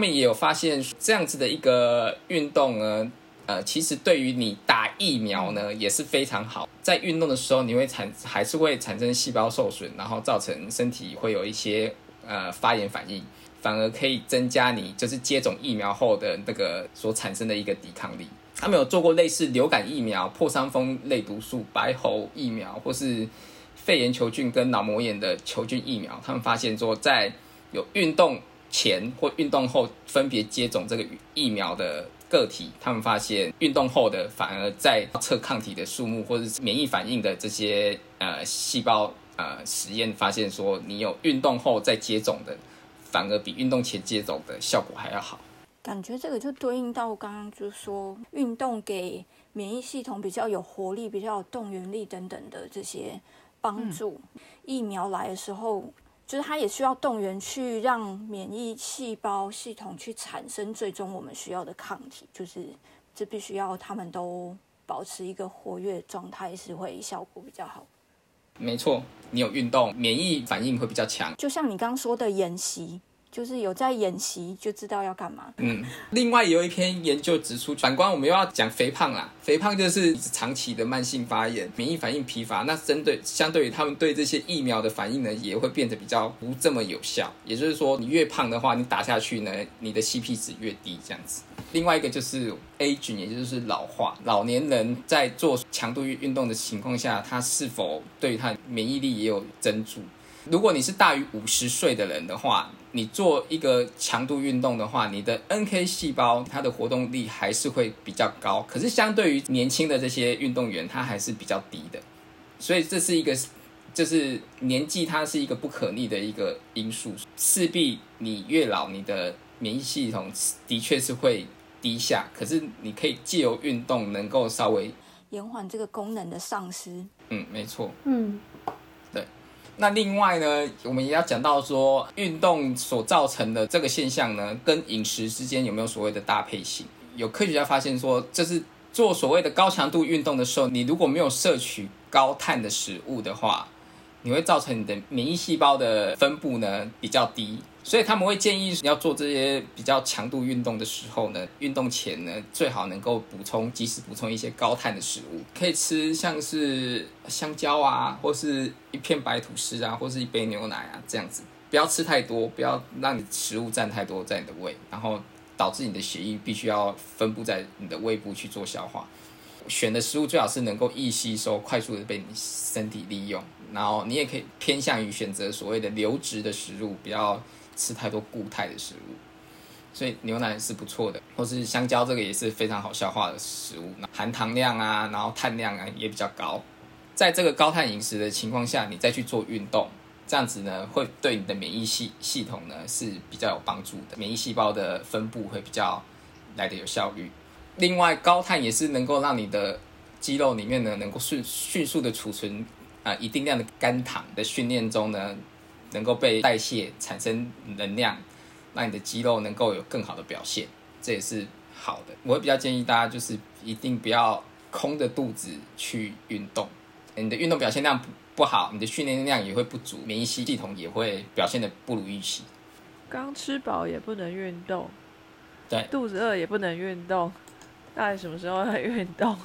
他们也有发现这样子的一个运动呢，呃，其实对于你打疫苗呢也是非常好。在运动的时候，你会产还是会产生细胞受损，然后造成身体会有一些呃发炎反应，反而可以增加你就是接种疫苗后的那个所产生的一个抵抗力。他们有做过类似流感疫苗、破伤风类毒素、白喉疫苗，或是肺炎球菌跟脑膜炎的球菌疫苗。他们发现说，在有运动前或运动后分别接种这个疫苗的个体，他们发现运动后的反而在测抗体的数目或者是免疫反应的这些呃细胞呃实验发现说，你有运动后再接种的，反而比运动前接种的效果还要好。感觉这个就对应到刚刚就是说，运动给免疫系统比较有活力、比较有动员力等等的这些帮助。疫苗来的时候，就是它也需要动员去让免疫细胞系统去产生最终我们需要的抗体，就是这必须要他们都保持一个活跃状态，是会效果比较好。没错，你有运动，免疫反应会比较强。就像你刚刚说的演习。就是有在演习，就知道要干嘛。嗯，另外有一篇研究指出，反观我们又要讲肥胖啦，肥胖就是长期的慢性发炎、免疫反应疲乏。那针对相对于他们对这些疫苗的反应呢，也会变得比较不这么有效。也就是说，你越胖的话，你打下去呢，你的 CP 值越低，这样子。另外一个就是 aging，也就是老化，老年人在做强度运动的情况下，他是否对他免疫力也有增助？如果你是大于五十岁的人的话，你做一个强度运动的话，你的 NK 细胞它的活动力还是会比较高，可是相对于年轻的这些运动员，它还是比较低的。所以这是一个，就是年纪它是一个不可逆的一个因素，势必你越老，你的免疫系统的确是会低下。可是你可以借由运动能够稍微延缓这个功能的丧失。嗯，没错。嗯。那另外呢，我们也要讲到说，运动所造成的这个现象呢，跟饮食之间有没有所谓的搭配性？有科学家发现说，这是做所谓的高强度运动的时候，你如果没有摄取高碳的食物的话，你会造成你的免疫细胞的分布呢比较低。所以他们会建议要做这些比较强度运动的时候呢，运动前呢最好能够补充，及时补充一些高碳的食物，可以吃像是香蕉啊，或是一片白吐司啊，或是一杯牛奶啊这样子，不要吃太多，不要让你食物占太多在你的胃，然后导致你的血液必须要分布在你的胃部去做消化。选的食物最好是能够易吸收、快速的被你身体利用，然后你也可以偏向于选择所谓的流质的食物，不要。吃太多固态的食物，所以牛奶是不错的，或是香蕉这个也是非常好消化的食物，含糖量啊，然后碳量啊也比较高。在这个高碳饮食的情况下，你再去做运动，这样子呢会对你的免疫系系统呢是比较有帮助的，免疫细胞的分布会比较来的有效率。另外，高碳也是能够让你的肌肉里面呢能够迅迅速的储存啊一定量的肝糖的训练中呢。能够被代谢产生能量，让你的肌肉能够有更好的表现，这也是好的。我会比较建议大家就是一定不要空着肚子去运动，你的运动表现量不不好，你的训练量也会不足，免疫系统也会表现的不如预期。刚吃饱也不能运动，对，肚子饿也不能运动，到底什么时候要运动？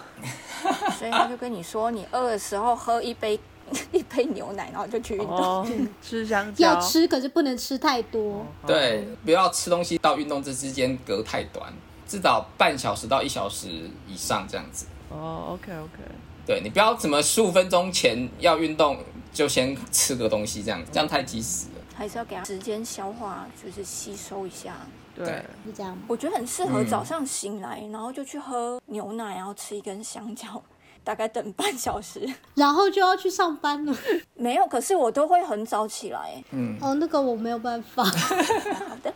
所以他就跟你说，你饿的时候喝一杯。一杯牛奶，然后就去运动。吃香蕉要吃，可是不能吃太多。对，不要吃东西到运动这之间隔太短，至少半小时到一小时以上这样子。哦，OK OK。对你不要怎么十五分钟前要运动就先吃个东西这样，这样太及时了。还是要给他时间消化，就是吸收一下。对，是这样。我觉得很适合早上醒来，然后就去喝牛奶，然后吃一根香蕉。大概等半小时，然后就要去上班了。没有，可是我都会很早起来。嗯，哦，那个我没有办法。好的。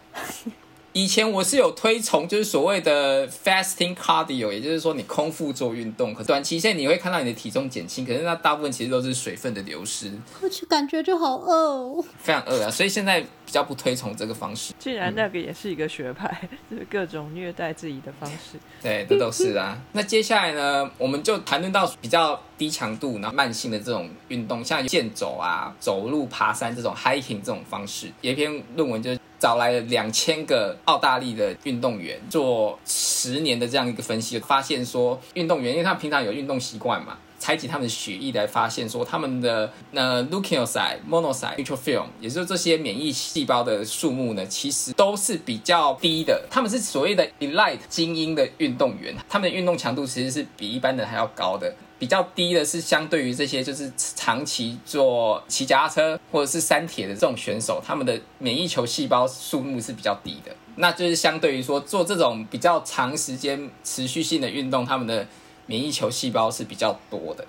以前我是有推崇，就是所谓的 fasting cardio，也就是说你空腹做运动，可短期内你会看到你的体重减轻，可是那大部分其实都是水分的流失。我去，感觉就好饿哦。非常饿啊！所以现在比较不推崇这个方式。既然那个也是一个学派，就是各种虐待自己的方式。对，这都是啊。那接下来呢，我们就谈论到比较低强度、然后慢性的这种运动，像健走啊、走路、爬山这种 hiking 这种方式。有一篇论文就找来了两千个澳大利的运动员，做十年的这样一个分析，发现说运动员，因为他平常有运动习惯嘛。采集他们的血液来发现，说他们的那 leukocyte、monocyte、neutrophil，也就是这些免疫细胞的数目呢，其实都是比较低的。他们是所谓的 elite 精英的运动员，他们的运动强度其实是比一般人还要高的。比较低的是相对于这些就是长期做骑脚踏车或者是山铁的这种选手，他们的免疫球细胞数目是比较低的。那就是相对于说做这种比较长时间持续性的运动，他们的免疫球细胞是比较多的，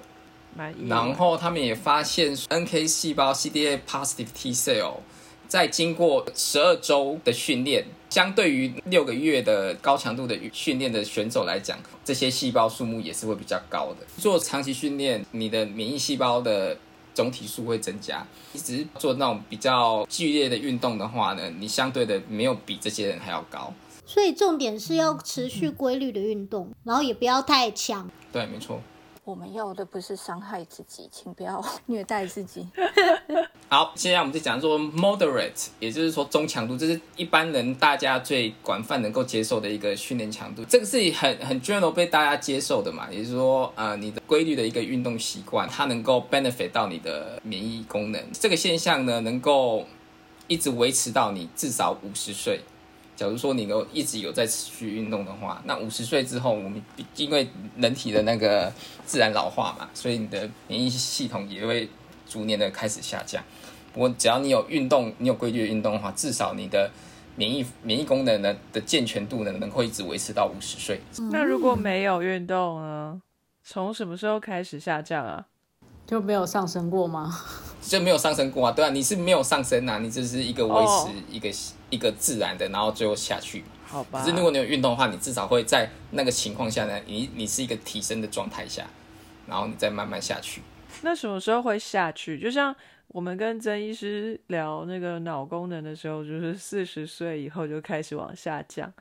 然后他们也发现 NK 细胞 CD8 positive T cell 在经过十二周的训练，相对于六个月的高强度的训练的选手来讲，这些细胞数目也是会比较高的。做长期训练，你的免疫细胞的总体数会增加。一直做那种比较剧烈的运动的话呢，你相对的没有比这些人还要高。所以重点是要持续规律的运动，然后也不要太强。对，没错。我们要的不是伤害自己，请不要 虐待自己。好，现在我们就讲说 moderate，也就是说中强度，这是一般人大家最广泛能够接受的一个训练强度。这个是很很 general 被大家接受的嘛，也就是说，呃，你的规律的一个运动习惯，它能够 benefit 到你的免疫功能。这个现象呢，能够一直维持到你至少五十岁。假如说你都一直有在持续运动的话，那五十岁之后，我们因为人体的那个自然老化嘛，所以你的免疫系统也会逐年的开始下降。不过只要你有运动，你有规律的运动的话，至少你的免疫免疫功能呢的健全度呢，能够一直维持到五十岁。那如果没有运动呢？从什么时候开始下降啊？就没有上升过吗？就没有上升过啊？对啊，你是没有上升啊，你只是一个维持一个。一个自然的，然后最后下去。好吧。可是如果你有运动的话，你至少会在那个情况下呢，你你是一个提升的状态下，然后你再慢慢下去。那什么时候会下去？就像我们跟曾医师聊那个脑功能的时候，就是四十岁以后就开始往下降。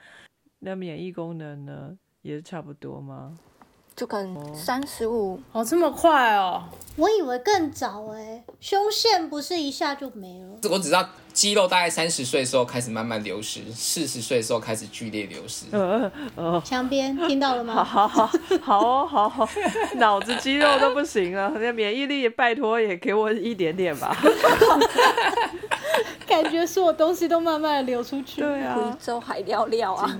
那免疫功能呢，也是差不多吗？就跟三十五哦，这么快哦！我以为更早哎，胸线不是一下就没了。我只知道肌肉大概三十岁的时候开始慢慢流失，四十岁的时候开始剧烈流失。呃呃，墙边听到了吗？好好好好好好，脑子肌肉都不行了，那免疫力拜托也给我一点点吧。感觉所有东西都慢慢的流出去，对啊，贵州海料料啊。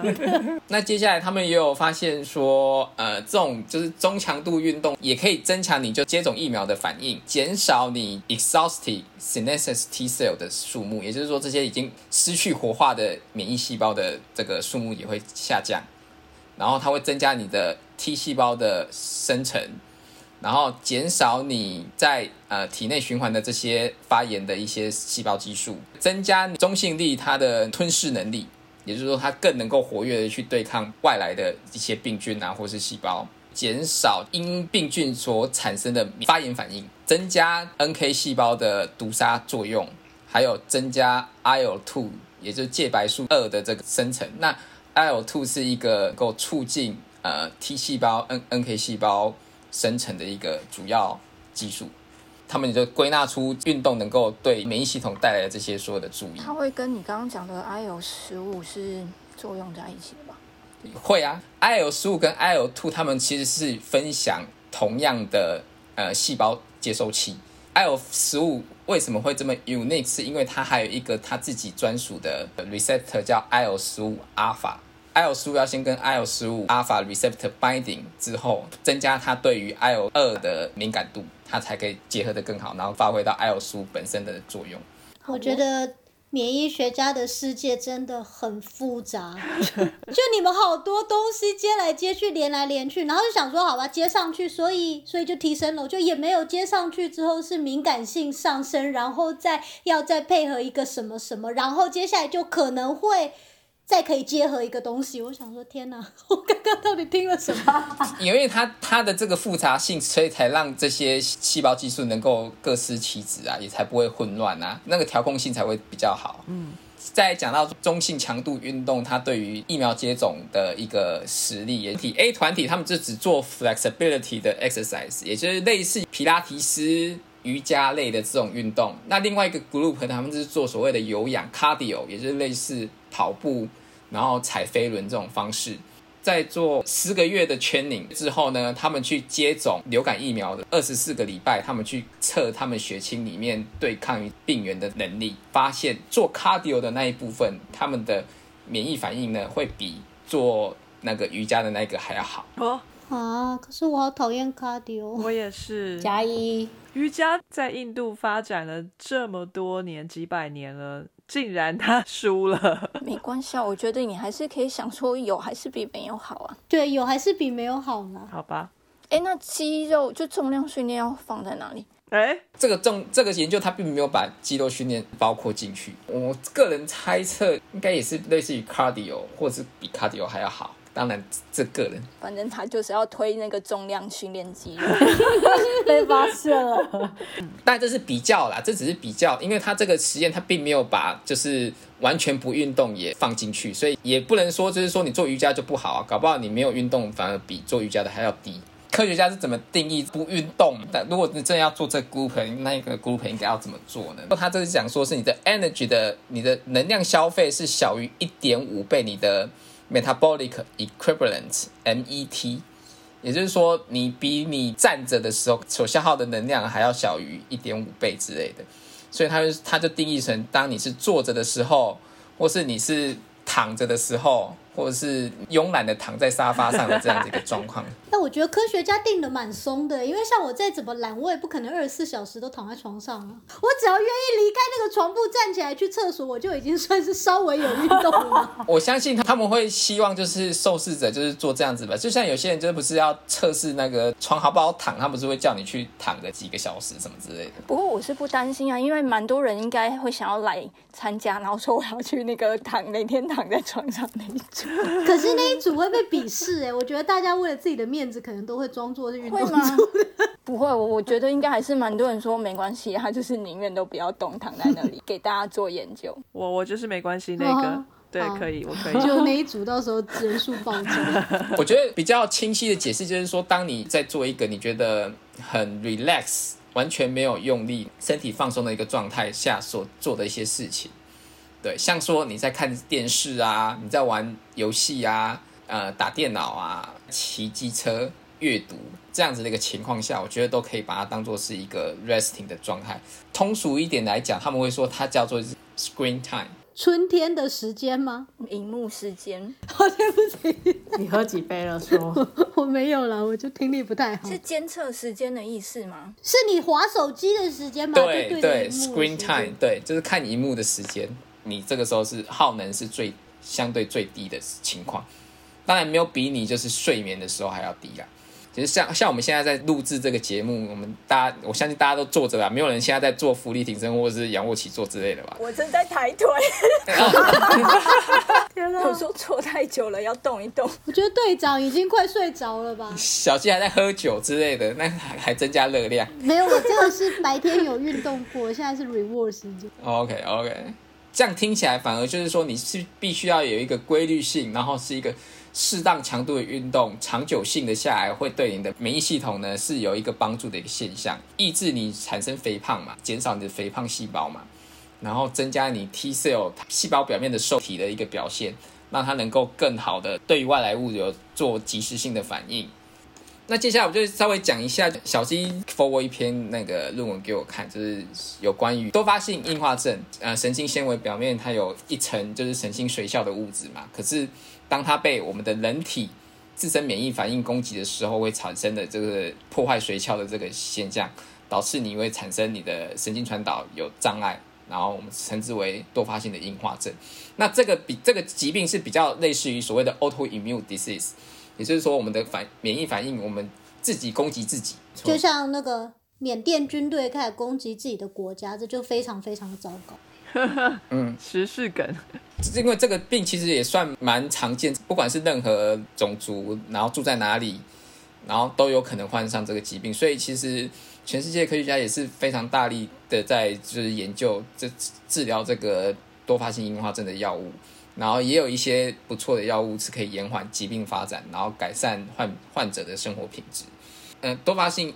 那接下来他们也有发现说，呃，这种就是中强度运动也可以增强你就接种疫苗的反应，减少你 exhausted senescence T cell 的数目，也就是说这些已经失去活化的免疫细胞的这个数目也会下降，然后它会增加你的 T 细胞的生成。然后减少你在呃体内循环的这些发炎的一些细胞激素，增加中性粒它的吞噬能力，也就是说它更能够活跃的去对抗外来的一些病菌啊或是细胞，减少因病菌所产生的发炎反应，增加 NK 细胞的毒杀作用，还有增加 IL-2，也就是介白素二的这个生成。那 IL-2 是一个够促进呃 T 细胞、N NK 细胞。生成的一个主要技术，他们就归纳出运动能够对免疫系统带来的这些所有的注意。它会跟你刚刚讲的 IL 十五是作用在一起的吧？会啊，IL 十五跟 IL two 它们其实是分享同样的呃细胞接收器。IL 十五为什么会这么 unique？是因为它还有一个它自己专属的 receptor 叫 IL 十五 alpha。IL 十五要先跟 IL 十五 alpha receptor binding 之后，增加它对于 IL 二的敏感度，它才可以结合的更好，然后发挥到 IL 十五本身的作用。我觉得免疫学家的世界真的很复杂，就你们好多东西接来接去，连来连去，然后就想说好吧，接上去，所以所以就提升了，就也没有接上去之后是敏感性上升，然后再要再配合一个什么什么，然后接下来就可能会。再可以结合一个东西。我想说，天哪，我刚刚到底听了什么？因为它它的这个复杂性，所以才让这些细胞技术能够各司其职啊，也才不会混乱啊，那个调控性才会比较好。嗯。再讲到中性强度运动，它对于疫苗接种的一个实力，也体 A 团体他们就只做 flexibility 的 exercise，也就是类似皮拉提斯、瑜伽类的这种运动。那另外一个 group 他们是做所谓的有氧 cardio，也就是类似跑步，然后踩飞轮这种方式。在做十个月的圈领之后呢，他们去接种流感疫苗的二十四个礼拜，他们去测他们血清里面对抗于病原的能力，发现做 cardio 的那一部分，他们的免疫反应呢会比做那个瑜伽的那个还要好。哦，啊！可是我好讨厌 cardio。我也是。加一，瑜伽在印度发展了这么多年，几百年了。竟然他输了，没关系啊，我觉得你还是可以想说有还是比没有好啊。对，有还是比没有好呢？好吧。哎，那肌肉就重量训练要放在哪里？哎，这个重这个研究它并没有把肌肉训练包括进去。我个人猜测应该也是类似于 cardio，或者是比 cardio 还要好。当然，这个人反正他就是要推那个重量训练肌肉，被发现了。但这是比较啦，这只是比较，因为他这个实验他并没有把就是完全不运动也放进去，所以也不能说就是说你做瑜伽就不好啊，搞不好你没有运动反而比做瑜伽的还要低。科学家是怎么定义不运动？但如果你真的要做这 group，那一个 group 应该要怎么做呢？他这是讲说是你的 energy 的你的能量消费是小于一点五倍你的。Metabolic equivalent (MET)，也就是说，你比你站着的时候所消耗的能量还要小于一点五倍之类的，所以它就它就定义成，当你是坐着的时候，或是你是躺着的时候。或者是慵懒的躺在沙发上的这样子一个状况。那我觉得科学家定的蛮松的，因为像我再怎么懒，我也不可能二十四小时都躺在床上啊。我只要愿意离开那个床铺，站起来去厕所，我就已经算是稍微有运动了。我相信他他们会希望就是受试者就是做这样子吧，就像有些人就是不是要测试那个床好不好躺，他不是会叫你去躺个几个小时什么之类的。不过我是不担心啊，因为蛮多人应该会想要来参加，然后说我要去那个躺每天躺在床上那一种。可是那一组会被鄙视哎，我觉得大家为了自己的面子，可能都会装作是运动组的。不会，我我觉得应该还是蛮多人说没关系，他就是宁愿都不要动，躺在那里 给大家做研究。我我就是没关系那个，对，可以，我可以。就那一组到时候人数爆炸。我觉得比较清晰的解释就是说，当你在做一个你觉得很 relax、完全没有用力、身体放松的一个状态下所做的一些事情。对，像说你在看电视啊，你在玩游戏啊，呃，打电脑啊，骑机车、阅读这样子的一个情况下，我觉得都可以把它当做是一个 resting 的状态。通俗一点来讲，他们会说它叫做 screen time。春天的时间吗？荧幕时间？好，对不起，你喝几杯了？说 我没有了，我就听力不太好。是监测时间的意思吗？是你划手机的时间吗？对对，screen time，对，就是看荧幕的时间。你这个时候是耗能是最相对最低的情况，当然没有比你就是睡眠的时候还要低啊。其实像像我们现在在录制这个节目，我们大家我相信大家都坐着吧，没有人现在在做浮力挺身或者是仰卧起坐之类的吧？我正在抬腿。天哪！我说坐太久了，要动一动。我觉得队长已经快睡着了吧？小鸡还在喝酒之类的，那还还增加热量？没有，我这个是白天有运动过，现在是 reward 时间。OK OK。这样听起来反而就是说，你是必须要有一个规律性，然后是一个适当强度的运动，长久性的下来，会对你的免疫系统呢是有一个帮助的一个现象，抑制你产生肥胖嘛，减少你的肥胖细胞嘛，然后增加你 T cell 细胞表面的受体的一个表现，让它能够更好的对外来物有做及时性的反应。那接下来我就稍微讲一下小鸡 forward 一篇那个论文给我看，就是有关于多发性硬化症。呃，神经纤维表面它有一层就是神经髓鞘的物质嘛，可是当它被我们的人体自身免疫反应攻击的时候，会产生的这个破坏髓鞘的这个现象，导致你会产生你的神经传导有障碍，然后我们称之为多发性的硬化症。那这个比这个疾病是比较类似于所谓的 autoimmune disease。也就是说，我们的反免疫反应，我们自己攻击自己，就像那个缅甸军队开始攻击自己的国家，这就非常非常的糟糕。嗯，时事梗，因为这个病其实也算蛮常见，不管是任何种族，然后住在哪里，然后都有可能患上这个疾病，所以其实全世界科学家也是非常大力的在就是研究这治疗这个多发性硬化症的药物，然后也有一些不错的药物是可以延缓疾病发展，然后改善患患者的生活品质。嗯、多发性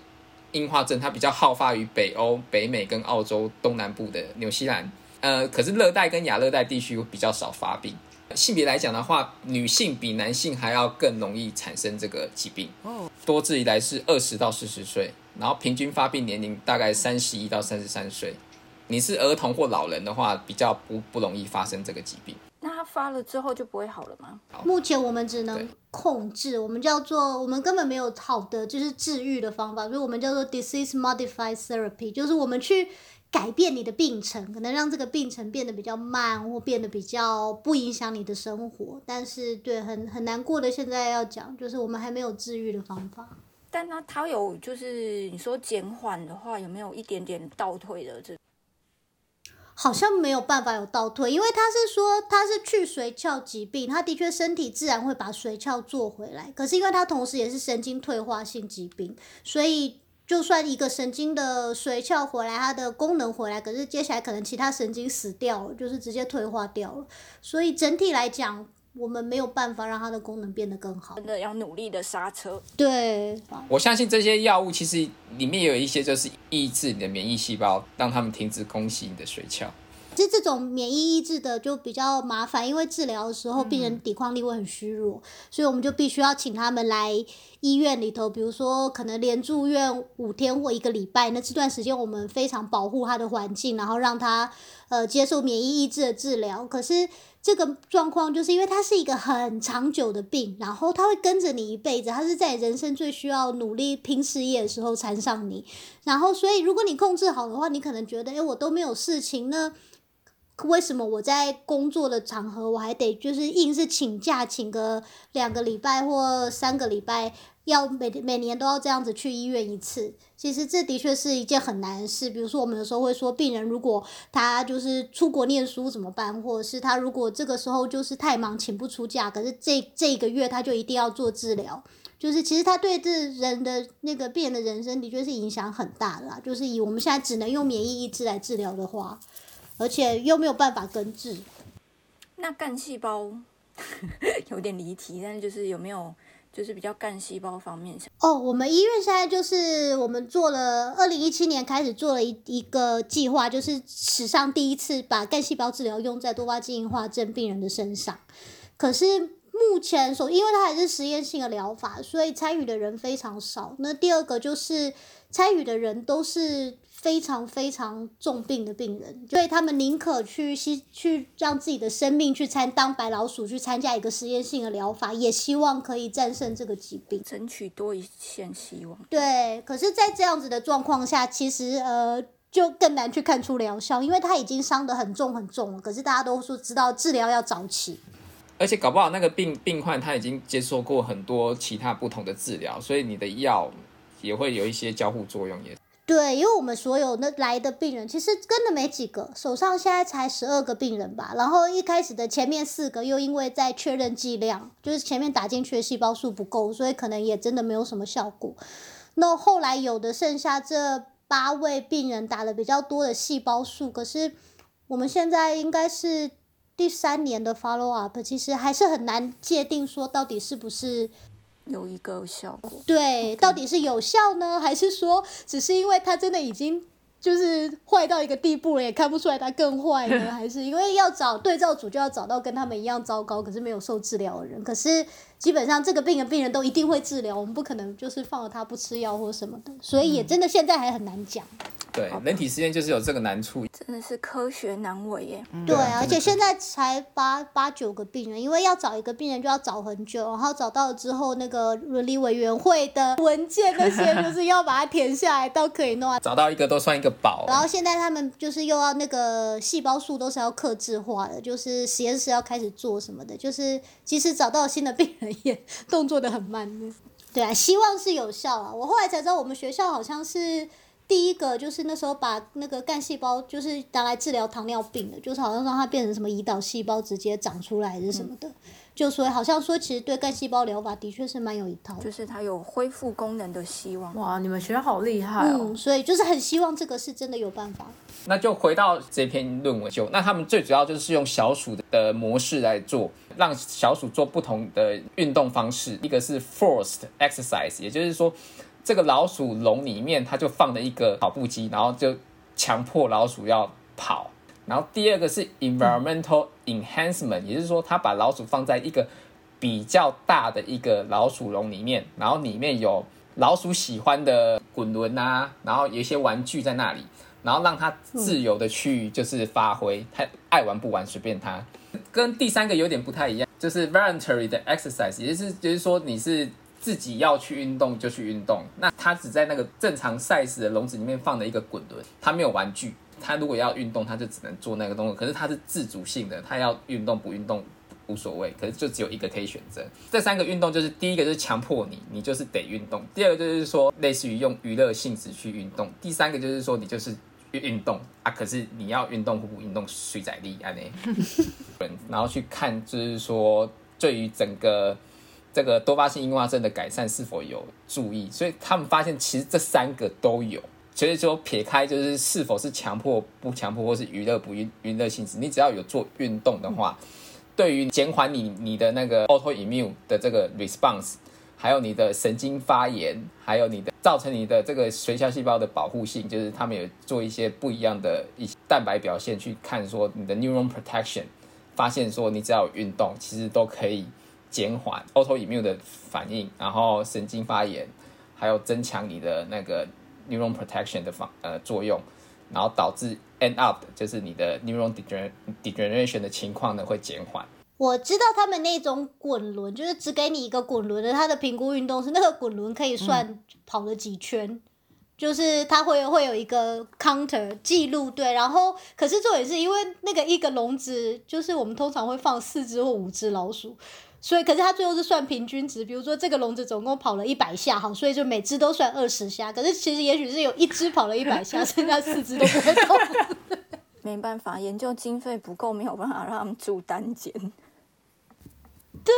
硬化症它比较好发于北欧、北美跟澳洲东南部的纽西兰，呃，可是热带跟亚热带地区比较少发病。性别来讲的话，女性比男性还要更容易产生这个疾病。哦，多治以来是二十到四十岁，然后平均发病年龄大概三十一到三十三岁。你是儿童或老人的话，比较不不容易发生这个疾病。那他发了之后就不会好了吗？目前我们只能控制，我们叫做我们根本没有好的就是治愈的方法，所以我们叫做 disease modified therapy，就是我们去改变你的病程，可能让这个病程变得比较慢，或变得比较不影响你的生活。但是对很很难过的，现在要讲就是我们还没有治愈的方法。但那他有就是你说减缓的话，有没有一点点倒退的这？好像没有办法有倒退，因为他是说他是去髓鞘疾病，他的确身体自然会把髓鞘做回来，可是因为他同时也是神经退化性疾病，所以就算一个神经的髓鞘回来，它的功能回来，可是接下来可能其他神经死掉了，就是直接退化掉了，所以整体来讲，我们没有办法让它的功能变得更好真。的要努力的刹车。对，我相信这些药物其实里面有一些就是抑制你的免疫细胞，让他们停止攻击你的髓鞘。其实这种免疫抑制的就比较麻烦，因为治疗的时候病人抵抗力会很虚弱，所以我们就必须要请他们来医院里头，比如说可能连住院五天或一个礼拜，那这段时间我们非常保护他的环境，然后让他呃接受免疫抑制的治疗。可是这个状况就是因为它是一个很长久的病，然后它会跟着你一辈子，它是在人生最需要努力拼事业的时候缠上你，然后所以如果你控制好的话，你可能觉得，诶，我都没有事情呢。为什么我在工作的场合，我还得就是硬是请假，请个两个礼拜或三个礼拜，要每每年都要这样子去医院一次？其实这的确是一件很难的事。比如说，我们有时候会说，病人如果他就是出国念书怎么办，或者是他如果这个时候就是太忙请不出假，可是这这一个月他就一定要做治疗。就是其实他对这人的那个病人的人生的确是影响很大的啦。就是以我们现在只能用免疫抑制来治疗的话，而且又没有办法根治。那干细胞 有点离题，但是就是有没有就是比较干细胞方面想哦，我们医院现在就是我们做了，二零一七年开始做了一一个计划，就是史上第一次把干细胞治疗用在多巴基硬化症病人的身上。可是目前所，因为它还是实验性的疗法，所以参与的人非常少。那第二个就是参与的人都是非常非常重病的病人，所以他们宁可去吸去让自己的生命去参当白老鼠去参加一个实验性的疗法，也希望可以战胜这个疾病。争取多一线希望？对，可是，在这样子的状况下，其实呃，就更难去看出疗效，因为他已经伤得很重很重了。可是大家都说知道治疗要早期，而且搞不好那个病病患他已经接受过很多其他不同的治疗，所以你的药也会有一些交互作用也。对，因为我们所有那来的病人，其实真的没几个，手上现在才十二个病人吧。然后一开始的前面四个，又因为在确认剂量，就是前面打进去的细胞数不够，所以可能也真的没有什么效果。那后来有的剩下这八位病人打了比较多的细胞数，可是我们现在应该是第三年的 follow up，其实还是很难界定说到底是不是有一个效果。对，到底是有效呢，还是说只是因为它真的已经就是坏到一个地步了，也看不出来它更坏呢？还是因为要找对照组就要找到跟他们一样糟糕，可是没有受治疗的人？可是基本上这个病的病人都一定会治疗，我们不可能就是放了他不吃药或什么的，所以也真的现在还很难讲。对，人体实验就是有这个难处。真的是科学难为耶。对啊，而且现在才八八九个病人，因为要找一个病人就要找很久，然后找到了之后，那个伦理委员会的文件那些就是要把它填下来，到可以弄啊。找到一个都算一个宝。然后现在他们就是又要那个细胞数都是要克制化的，就是实验室要开始做什么的，就是即使找到新的病人也动作的很慢。对啊，希望是有效啊。我后来才知道，我们学校好像是第一个就是那时候把那个干细胞就是拿来治疗糖尿病的，就是好像让它变成什么胰岛细胞直接长出来还是什么的，就说好像说其实对干细胞疗法的确是蛮有一套。就是它有恢复功能的希望。哇，你们学校好厉害哦！嗯，所以就是很希望这个是真的有办法。那就回到这篇论文就，那他们最主要就是用小鼠的模式来做，让小鼠做不同的运动方式。一个是 forced exercise，也就是说，这个老鼠笼里面它就放了一个跑步机，然后就强迫老鼠要跑。然后第二个是 environmental enhancement，也就是说，它把老鼠放在一个比较大的一个老鼠笼里面，然后里面有老鼠喜欢的滚轮啊，然后有一些玩具在那里。然后让它自由的去就是发挥，他爱玩不玩随便他。跟第三个有点不太一样，就是 voluntary 的 exercise，也就是就是说你是自己要去运动就去运动。那他只在那个正常 size 的笼子里面放了一个滚轮，他没有玩具。他如果要运动，他就只能做那个动作。可是他是自主性的，他要运动不运动无所谓。可是就只有一个可以选择。这三个运动就是第一个就是强迫你，你就是得运动；第二个就是说类似于用娱乐性质去运动；第三个就是说你就是。运动啊，可是你要运动或不运动，水在力啊呢？然后去看，就是说对于整个这个多发性硬化症的改善是否有注意？所以他们发现其实这三个都有。所以说撇开就是是否是强迫不强迫，或是娱乐不娱娱乐性质，你只要有做运动的话，对于减缓你你的那个 autoimmune 的这个 response。还有你的神经发炎，还有你的造成你的这个髓鞘细胞的保护性，就是他们有做一些不一样的一些蛋白表现去看说你的 neuron protection，发现说你只要有运动，其实都可以减缓 autoimmune 的反应，然后神经发炎，还有增强你的那个 neuron protection 的方呃作用，然后导致 end up 就是你的 neuron degeneration 的情况呢会减缓。我知道他们那种滚轮，就是只给你一个滚轮的，它的评估运动是那个滚轮可以算跑了几圈，就是它会会有一个 counter 记录对，然后可是重点是因为那个一个笼子，就是我们通常会放四只或五只老鼠，所以可是它最后是算平均值，比如说这个笼子总共跑了一百下，好，所以就每只都算二十下，可是其实也许是有一只跑了一百下，剩下四只都不会动。没办法，研究经费不够，没有办法让他们住单间。对，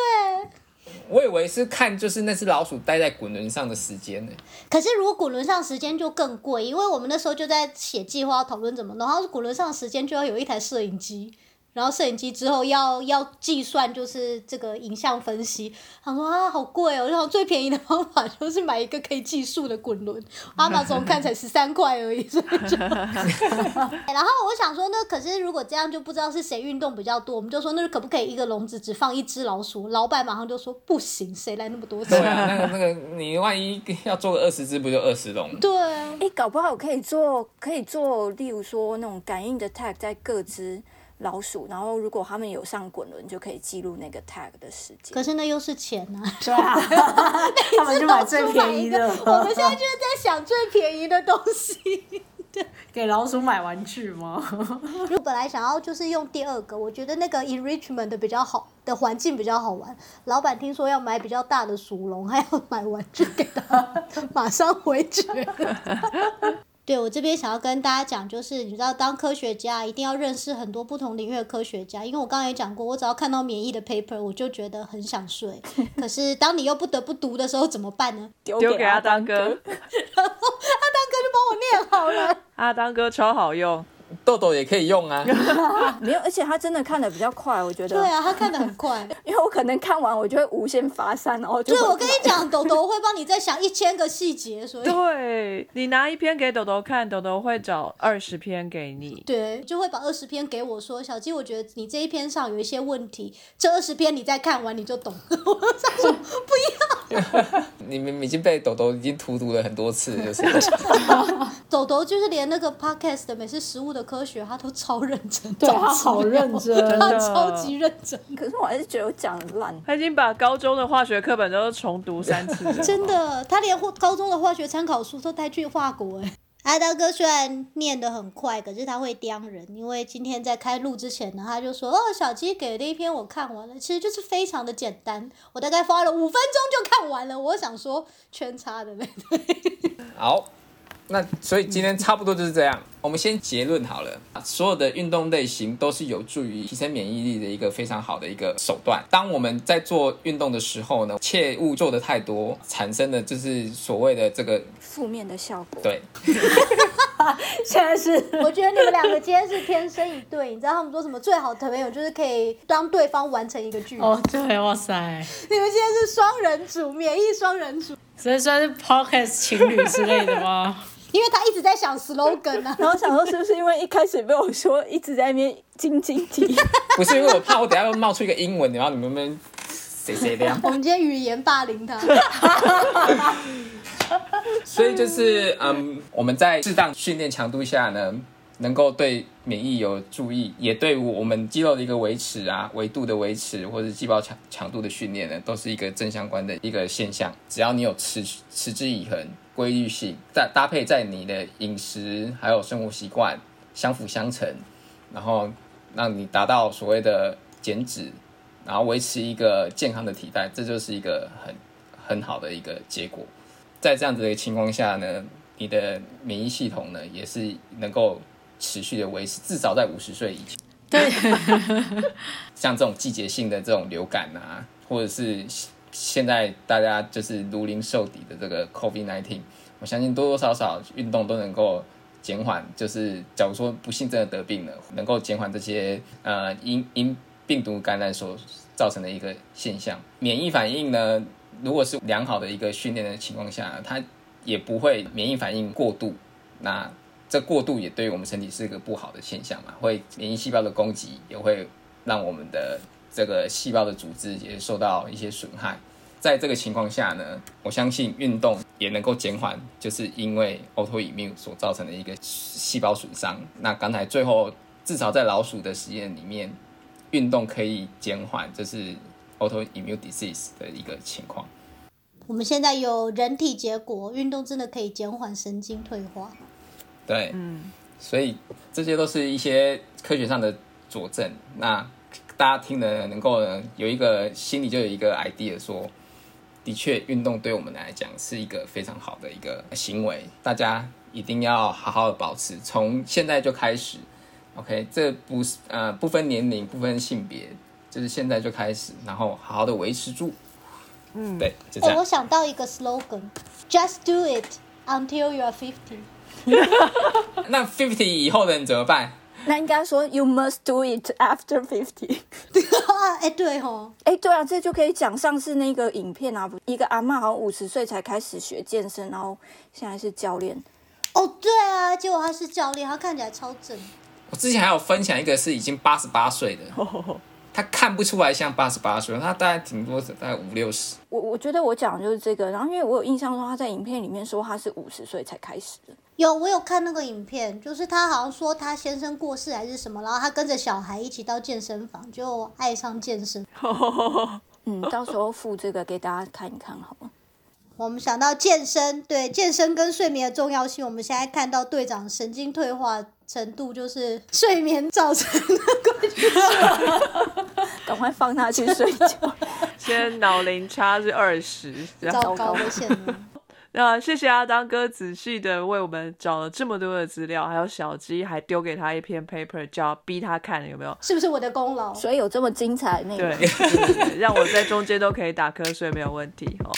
我以为是看就是那只老鼠待在滚轮上的时间呢。可是如果滚轮上时间就更贵，因为我们那时候就在写计划讨论怎么弄，然后滚轮上时间就要有一台摄影机。然后摄影机之后要要计算，就是这个影像分析。他说啊，好贵哦！然后最便宜的方法就是买一个可以计数的滚轮，阿玛总看才十三块而已。然后我想说，那可是如果这样就不知道是谁运动比较多，我们就说那可不可以一个笼子只放一只老鼠？老板马上就说不行，谁来那么多钱？对啊，那个那个，你万一要做个二十只，不就二十笼？对啊，哎，搞不好可以做，可以做，例如说那种感应的 tag 在各只。老鼠，然后如果他们有上滚轮，就可以记录那个 tag 的时间。可是那又是钱啊，对啊，他们就买最便宜的。我们现在就是在想最便宜的东西。对，给老鼠买玩具吗？如果本来想要就是用第二个，我觉得那个 enrichment 的比较好的环境比较好玩。老板听说要买比较大的鼠笼，还要买玩具给他，马上回绝。对我这边想要跟大家讲，就是你知道，当科学家一定要认识很多不同领域的科学家，因为我刚刚也讲过，我只要看到免疫的 paper，我就觉得很想睡。可是当你又不得不读的时候，怎么办呢？丢给阿当哥，然 后阿当哥就帮我念好了。阿当哥超好用。豆豆也可以用啊，没有，而且他真的看的比较快，我觉得。对啊，他看的很快，因为我可能看完我就会无限发散，然后就。对，我跟你讲，豆豆会帮你再想一千个细节，所以。对你拿一篇给豆豆看，豆豆会找二十篇给你。对，就会把二十篇给我说，小鸡，我觉得你这一篇上有一些问题，这二十篇你再看完你就懂。我说不要。你们已经被豆豆已经荼毒了很多次，就是。豆豆就是连那个 podcast 的美式食物的。科学他都超认真，对他好认真，他超级认真。可是我还是觉得我讲的烂。他已经把高中的化学课本都重读三次了。真的，他连高中的化学参考书都带去化国。哎，阿大哥虽然念得很快，可是他会刁人。因为今天在开录之前呢，他就说：“哦，小鸡给的一篇我看完了，其实就是非常的简单，我大概花了五分钟就看完了。”我想说圈叉的那对。好。那所以今天差不多就是这样。我们先结论好了，所有的运动类型都是有助于提升免疫力的一个非常好的一个手段。当我们在做运动的时候呢，切勿做的太多，产生的就是所谓的这个负面的效果。对，现在是我觉得你们两个今天是天生一对，你知道他们说什么？最好的朋友就是可以当对方完成一个剧本。哦，对，哇塞，你们今天是双人组，免疫双人组，所以算是 podcast 情侣之类的吗？因为他一直在想 slogan 啊。然后想说是不是因为一开始被我说一直在那边晶晶体，不是因为我怕我等下又冒出一个英文，然后你们们谁谁这样。我们今天语言霸凌他，所以就是嗯，我们在适当训练强度下呢，能够对免疫有注意，也对我们肌肉的一个维持啊、维度的维持，或者细胞强强度的训练呢，都是一个正相关的一个现象。只要你有持持之以恒、规律性，再搭配在你的饮食还有生活习惯相辅相成，然后让你达到所谓的减脂，然后维持一个健康的体态，这就是一个很很好的一个结果。在这样子的情况下呢，你的免疫系统呢也是能够持续的维持，至少在五十岁以前。对，像这种季节性的这种流感啊，或者是现在大家就是如临受敌的这个 COVID nineteen，我相信多多少少运动都能够减缓，就是假如说不幸真的得病了，能够减缓这些呃因因病毒感染所造成的一个现象。免疫反应呢，如果是良好的一个训练的情况下，它也不会免疫反应过度。那这过度也对于我们身体是一个不好的现象嘛，会免疫细胞的攻击也会让我们的这个细胞的组织也受到一些损害。在这个情况下呢，我相信运动也能够减缓，就是因为 autoimmune 所造成的一个细胞损伤。那刚才最后至少在老鼠的实验里面，运动可以减缓就是 autoimmune disease 的一个情况。我们现在有人体结果，运动真的可以减缓神经退化。对，嗯，所以这些都是一些科学上的佐证。那大家听了能够有一个心里就有一个 idea，说的确运动对我们来讲是一个非常好的一个行为，大家一定要好好的保持，从现在就开始。OK，这不是呃不分年龄不分性别，就是现在就开始，然后好好的维持住。嗯，对，就这哎、样我。想到一个 slogan，just do it until you are fifty。那 fifty 以后的人怎么办？那应该说 you must do it after fifty。啊，哎、对吼，哎，对啊，这就可以讲上次那个影片啊，一个阿妈好像五十岁才开始学健身，然后现在是教练。哦，对啊，结果他是教练，他看起来超正。我之前还有分享一个是已经八十八岁的，他看不出来像八十八岁，他大概顶多大概五六十。我我觉得我讲的就是这个，然后因为我有印象说他在影片里面说他是五十岁才开始的，有，我有看那个影片，就是他好像说他先生过世还是什么，然后他跟着小孩一起到健身房，就爱上健身。嗯，到时候附这个给大家看一看好了。我们想到健身，对健身跟睡眠的重要性，我们现在看到队长神经退化程度，就是睡眠造成的。赶快放他去睡觉。现在脑龄差是二十，糟糕的现状。那谢谢阿当哥仔细的为我们找了这么多的资料，还有小鸡还丢给他一篇 paper，叫逼他看，有没有？是不是我的功劳？所以有这么精彩的内容对，，对对对让我在中间都可以打瞌睡，没有问题哦。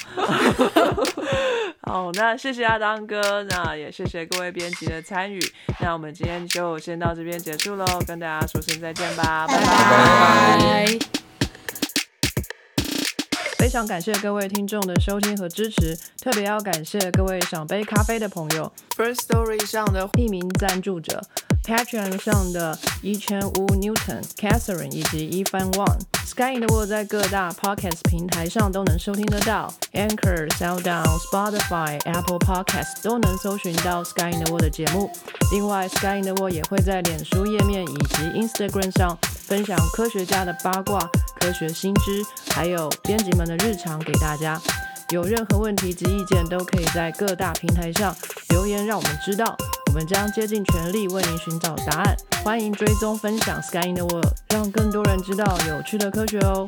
好，那谢谢阿当哥，那也谢谢各位编辑的参与。那我们今天就先到这边结束喽，跟大家说声再见吧，拜拜拜拜。非常感谢各位听众的收听和支持，特别要感谢各位赏杯咖啡的朋友，First Story 上的匿名赞助者，Patreon 上的一圈乌 Newton、Catherine 以及一番 Wang。Sky in the World 在各大 Podcast 平台上都能收听得到，Anchor、SoundOn、Spotify、Apple Podcast 都能搜寻到 Sky in the World 的节目。另外，Sky in the World 也会在脸书页面以及 Instagram 上分享科学家的八卦、科学新知，还有编辑们的日常给大家。有任何问题及意见，都可以在各大平台上留言，让我们知道。我们将竭尽全力为您寻找答案。欢迎追踪分享 Sky in the World，让更多人知道有趣的科学哦。